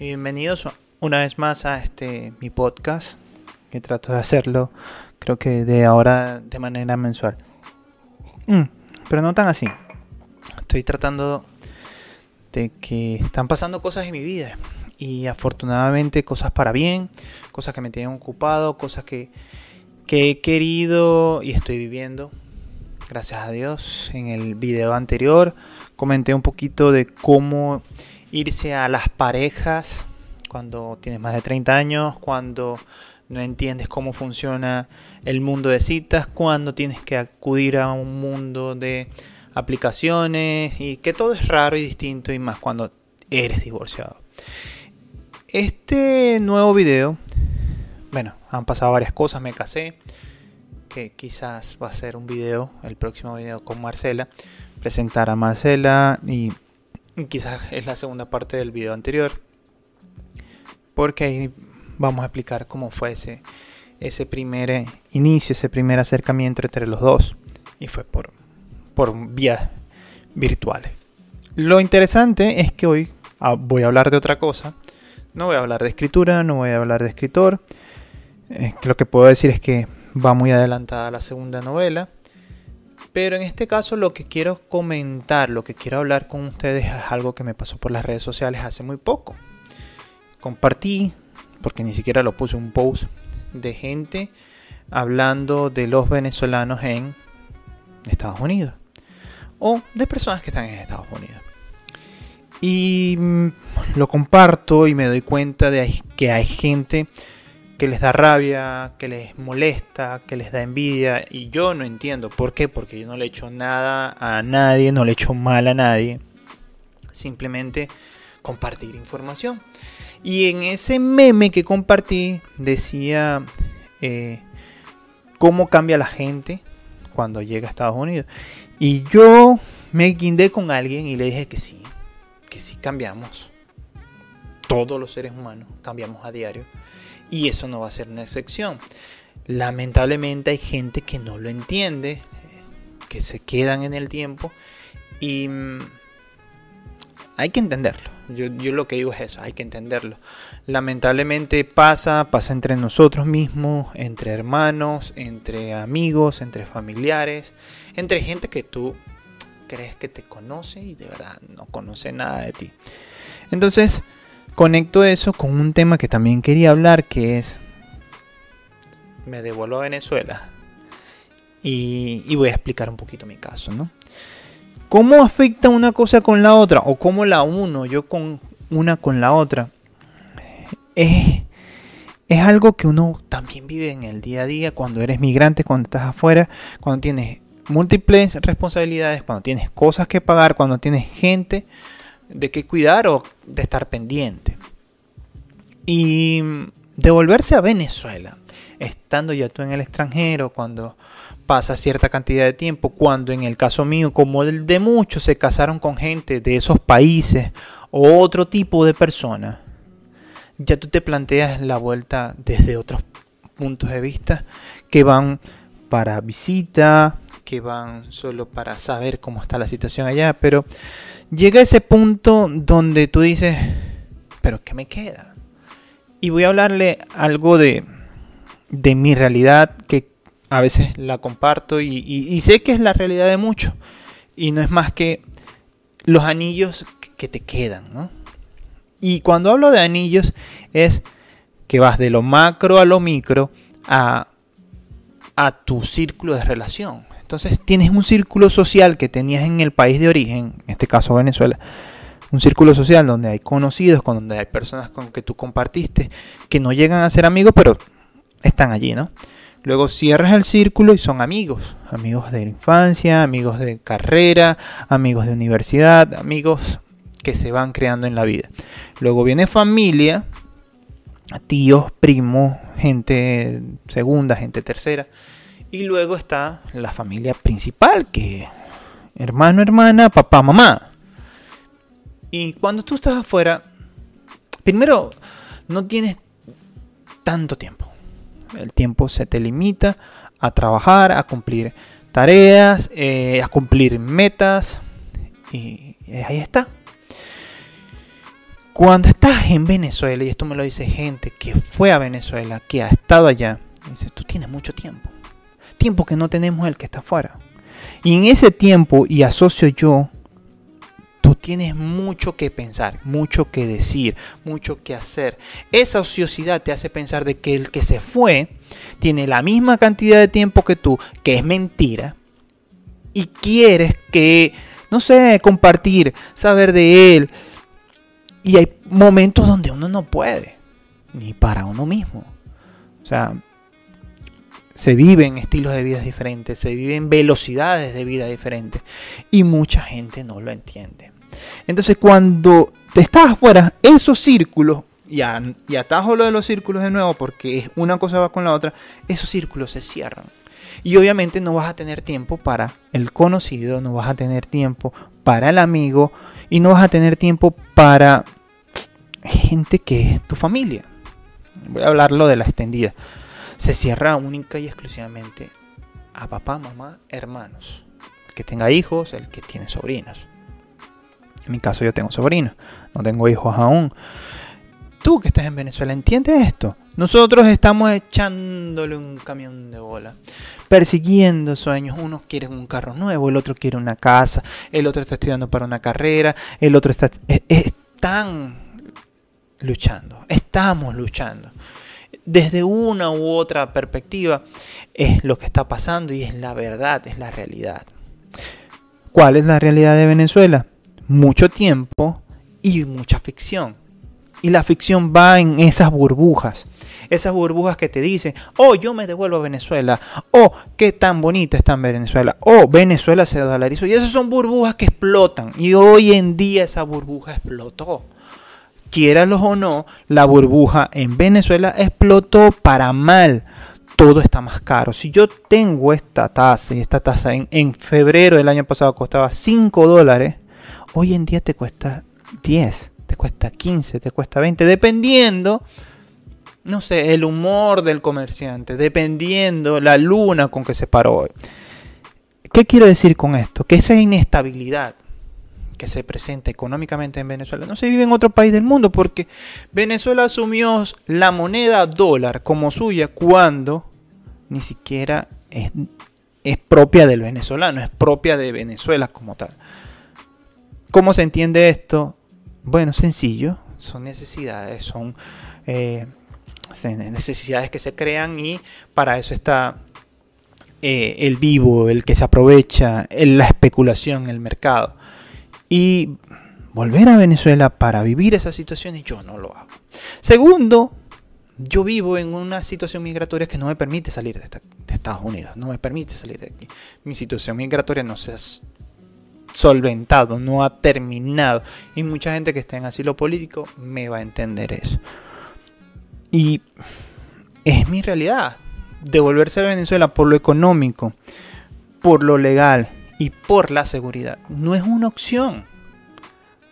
bienvenidos una vez más a este mi podcast, que trato de hacerlo, creo que de ahora de manera mensual. Mm, pero no tan así. Estoy tratando de que están pasando cosas en mi vida y afortunadamente cosas para bien, cosas que me tienen ocupado, cosas que, que he querido y estoy viviendo. Gracias a Dios. En el video anterior comenté un poquito de cómo irse a las parejas cuando tienes más de 30 años, cuando no entiendes cómo funciona el mundo de citas, cuando tienes que acudir a un mundo de aplicaciones y que todo es raro y distinto y más cuando eres divorciado. Este nuevo video, bueno, han pasado varias cosas, me casé, que quizás va a ser un video, el próximo video con Marcela, presentar a Marcela y quizás es la segunda parte del video anterior. Porque ahí vamos a explicar cómo fue ese, ese primer eh, inicio, ese primer acercamiento entre los dos. Y fue por, por vías virtuales. Lo interesante es que hoy ah, voy a hablar de otra cosa. No voy a hablar de escritura, no voy a hablar de escritor. Eh, lo que puedo decir es que va muy adelantada la segunda novela. Pero en este caso lo que quiero comentar, lo que quiero hablar con ustedes es algo que me pasó por las redes sociales hace muy poco. Compartí, porque ni siquiera lo puse un post, de gente hablando de los venezolanos en Estados Unidos. O de personas que están en Estados Unidos. Y mm, lo comparto y me doy cuenta de que hay gente que les da rabia, que les molesta, que les da envidia. Y yo no entiendo. ¿Por qué? Porque yo no le he hecho nada a nadie, no le he hecho mal a nadie. Simplemente compartir información. Y en ese meme que compartí decía eh, cómo cambia la gente cuando llega a Estados Unidos. Y yo me guindé con alguien y le dije que sí, que sí cambiamos. Todos los seres humanos cambiamos a diario y eso no va a ser una excepción. Lamentablemente hay gente que no lo entiende, que se quedan en el tiempo y mm, hay que entenderlo. Yo, lo que digo es eso, hay que entenderlo. Lamentablemente pasa, pasa entre nosotros mismos, entre hermanos, entre amigos, entre familiares, entre gente que tú crees que te conoce y de verdad no conoce nada de ti. Entonces, Conecto eso con un tema que también quería hablar, que es, me devuelvo a Venezuela y, voy a explicar un poquito mi caso, ¿no? ¿Cómo afecta una cosa con la otra? ¿O cómo la uno yo con una con la otra? Es, es algo que uno también vive en el día a día cuando eres migrante, cuando estás afuera, cuando tienes múltiples responsabilidades, cuando tienes cosas que pagar, cuando tienes gente de qué cuidar o de estar pendiente. Y devolverse a Venezuela, estando ya tú en el extranjero, cuando pasa cierta cantidad de tiempo, cuando en el caso mío, como el de muchos, se casaron con gente de esos países o otro tipo de personas, ya tú te planteas la vuelta desde otros puntos de vista que van para visita, que van solo para saber cómo está la situación allá, pero llega ese punto donde tú dices, pero ¿qué me queda? Y voy a hablarle algo de, de mi realidad que a veces la comparto y, sé que es la realidad de muchos. Y no es más que los anillos que te quedan, ¿no? Y cuando hablo de anillos es que vas de lo macro a lo micro a, a tu círculo de relación. Entonces tienes un círculo social que tenías en el país de origen, en este caso Venezuela, un círculo social donde hay conocidos, donde hay personas con que tú compartiste, que no llegan a ser amigos, pero están allí, ¿no? Luego cierras el círculo y son amigos, amigos de infancia, amigos de carrera, amigos de universidad, amigos que se van creando en la vida. Luego viene familia, tíos, primos, gente segunda, gente tercera. Y luego está la familia principal, que hermano, hermana, papá, mamá. Y cuando tú estás afuera, primero, no tienes tanto tiempo. El tiempo se te limita a trabajar, a cumplir tareas, eh, a cumplir metas. Y ahí está. Cuando estás en Venezuela, y esto me lo dice gente que fue a Venezuela, que ha estado allá, dice, tú tienes mucho tiempo. Tiempo que no tenemos el que está afuera. Y en ese tiempo, y asocio yo, tú tienes mucho que pensar, mucho que decir, mucho que hacer. Esa ociosidad te hace pensar de que el que se fue tiene la misma cantidad de tiempo que tú, que es mentira, y quieres que, no sé, compartir, saber de él, y hay momentos donde uno no puede, ni para uno mismo. O sea, se viven estilos de vida diferentes, se viven velocidades de vida diferentes. Y mucha gente no lo entiende. Entonces cuando te estás afuera, esos círculos, y, y atajo lo de los círculos de nuevo porque una cosa va con la otra, esos círculos se cierran. Y obviamente no vas a tener tiempo para el conocido, no vas a tener tiempo para el amigo, y no vas a tener tiempo para gente que es tu familia. Voy a hablarlo de la extendida. Se cierra única y exclusivamente a papá, mamá, hermanos. El que tenga hijos, el que tiene sobrinos. En mi caso yo tengo sobrinos, no tengo hijos aún. Tú que estás en Venezuela, ¿entiendes esto? Nosotros estamos echándole un camión de bola, persiguiendo sueños. Uno quiere un carro nuevo, el otro quiere una casa, el otro está estudiando para una carrera, el otro está... Están luchando, estamos luchando. Desde una u otra perspectiva es lo que está pasando y es la verdad, es la realidad. ¿Cuál es la realidad de Venezuela? Mucho tiempo y mucha ficción. Y la ficción va en esas burbujas. Esas burbujas que te dicen, oh, yo me devuelvo a Venezuela. Oh, qué tan bonita está en Venezuela. Oh, Venezuela se dolarizó. Y esas son burbujas que explotan. Y hoy en día esa burbuja explotó. Quieranlos o no, la burbuja en Venezuela explotó para mal. Todo está más caro. Si yo tengo esta tasa y esta tasa en, en febrero del año pasado costaba 5 dólares, hoy en día te cuesta 10 te cuesta 15, te cuesta 20, dependiendo, no sé, el humor del comerciante, dependiendo la luna con que se paró hoy. ¿Qué quiero decir con esto? Que esa inestabilidad que se presenta económicamente en Venezuela no se vive en otro país del mundo porque Venezuela asumió la moneda dólar como suya cuando ni siquiera es, es propia del venezolano, es propia de Venezuela como tal. ¿Cómo se entiende esto? Bueno, sencillo, son necesidades, son eh, necesidades que se crean y para eso está eh, el vivo, el que se aprovecha, la especulación, el mercado. Y volver a Venezuela para vivir esas situaciones yo no lo hago. Segundo, yo vivo en una situación migratoria que no me permite salir de, Estados Unidos, no me permite salir de aquí. Mi situación migratoria no se solventado, no ha terminado. Y mucha gente que está en asilo político me va a entender eso. Y es mi realidad. Devolverse a Venezuela por lo económico, por lo legal y por la seguridad no es una opción.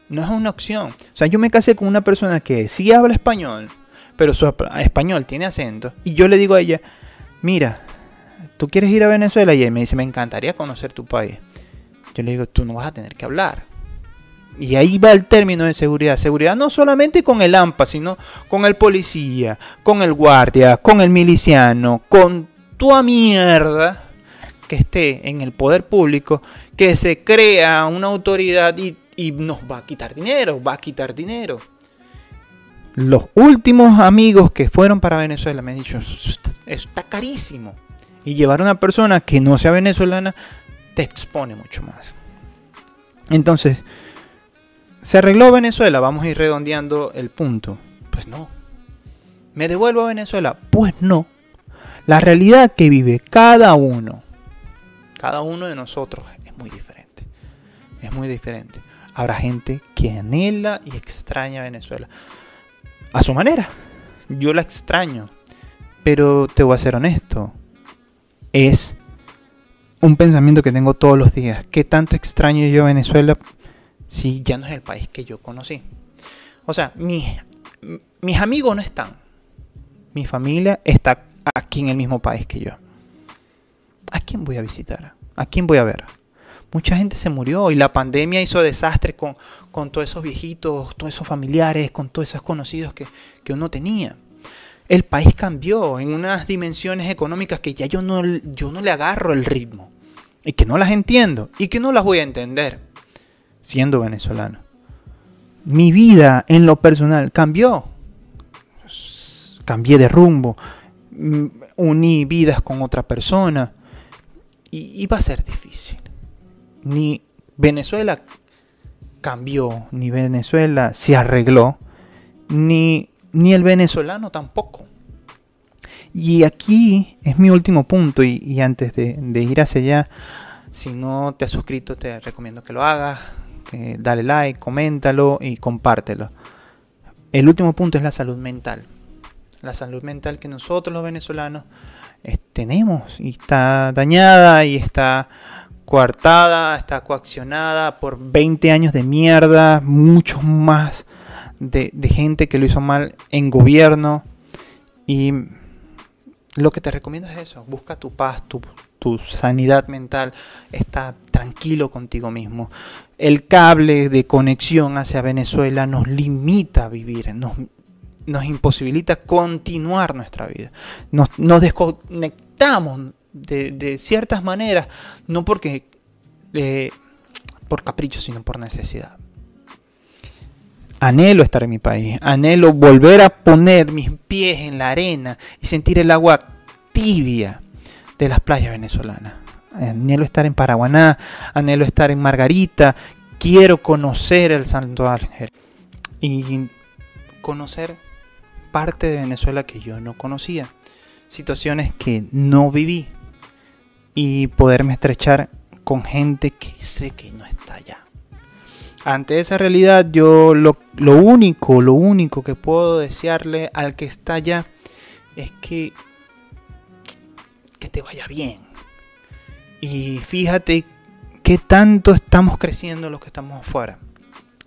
No es una opción. O sea, yo me casé con una persona que sí habla español, pero su español tiene acento. Y yo le digo a ella, mira, ¿tú quieres ir a Venezuela? Y ella me dice, me encantaría conocer tu país. Yo le digo, tú no vas a tener que hablar. Y ahí va el término de seguridad. Seguridad no solamente con el AMPA, sino con el policía, con el guardia, con el miliciano, con tu mierda que esté en el poder público, que se crea una autoridad y, nos va a quitar dinero, va a quitar dinero. Los últimos amigos que fueron para Venezuela me han dicho, está carísimo. Y llevar a una persona que no sea venezolana te expone mucho más. Entonces, ¿se arregló Venezuela? Vamos a ir redondeando el punto. Pues no. ¿Me devuelvo a Venezuela? Pues no. La realidad que vive cada uno, cada uno de nosotros es muy diferente. Es muy diferente. Habrá gente que anhela y extraña Venezuela. A su manera. Yo la extraño. Pero te voy a ser honesto. Es un pensamiento que tengo todos los días. ¿Qué tanto extraño yo Venezuela si ya no es el país que yo conocí? O sea, mis, mis amigos no están. Mi familia está aquí en el mismo país que yo. ¿A quién voy a visitar? ¿A quién voy a ver? Mucha gente se murió y la pandemia hizo desastre con, con todos esos viejitos, todos esos familiares, con todos esos conocidos que, que uno tenía. El país cambió en unas dimensiones económicas que ya yo no, yo no le agarro el ritmo y que no las entiendo y que no las voy a entender siendo venezolano. Mi vida en lo personal cambió. Cambié de rumbo, uní vidas con otra persona y iba a ser difícil. Ni Venezuela cambió, ni Venezuela se arregló, ni, ni el venezolano tampoco. Y aquí es mi último punto y, antes de, ir hacia allá, si no te has suscrito te recomiendo que lo hagas, dale like, coméntalo y compártelo. El último punto es la salud mental. La salud mental que nosotros los venezolanos tenemos y está dañada y está coartada, está coaccionada por 20 años de mierda, muchos más de, gente que lo hizo mal en gobierno y lo que te recomiendo es eso, busca tu paz, tu, sanidad mental, está tranquilo contigo mismo. El cable de conexión hacia Venezuela nos limita a vivir, nos imposibilita continuar nuestra vida. Nos, desconectamos de, ciertas maneras, no porque eh, por capricho, sino por necesidad. Anhelo estar en mi país, anhelo volver a poner mis pies en la arena y sentir el agua tibia de las playas venezolanas. Anhelo estar en Paraguaná, anhelo estar en Margarita, quiero conocer el Santo Ángel y conocer parte de Venezuela que yo no conocía, situaciones que no viví y poderme estrechar con gente que sé que no está allá ante esa realidad yo lo, único, lo único que puedo desearle al que está allá es que, que te vaya bien. Y fíjate qué tanto estamos creciendo los que estamos afuera.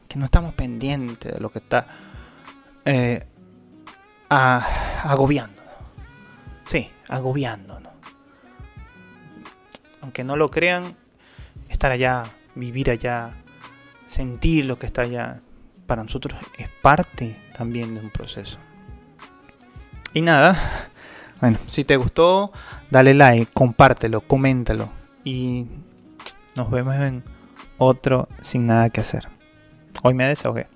Que no estamos pendientes de lo que está eh, agobiándonos. Sí, agobiándonos. Aunque no lo crean, estar allá, vivir allá, sentir lo que está allá, para nosotros es parte también de un proceso. Y nada, bueno, si te gustó, dale like, compártelo, coméntalo y nos vemos en otro sin nada que hacer. Hoy me desahogué.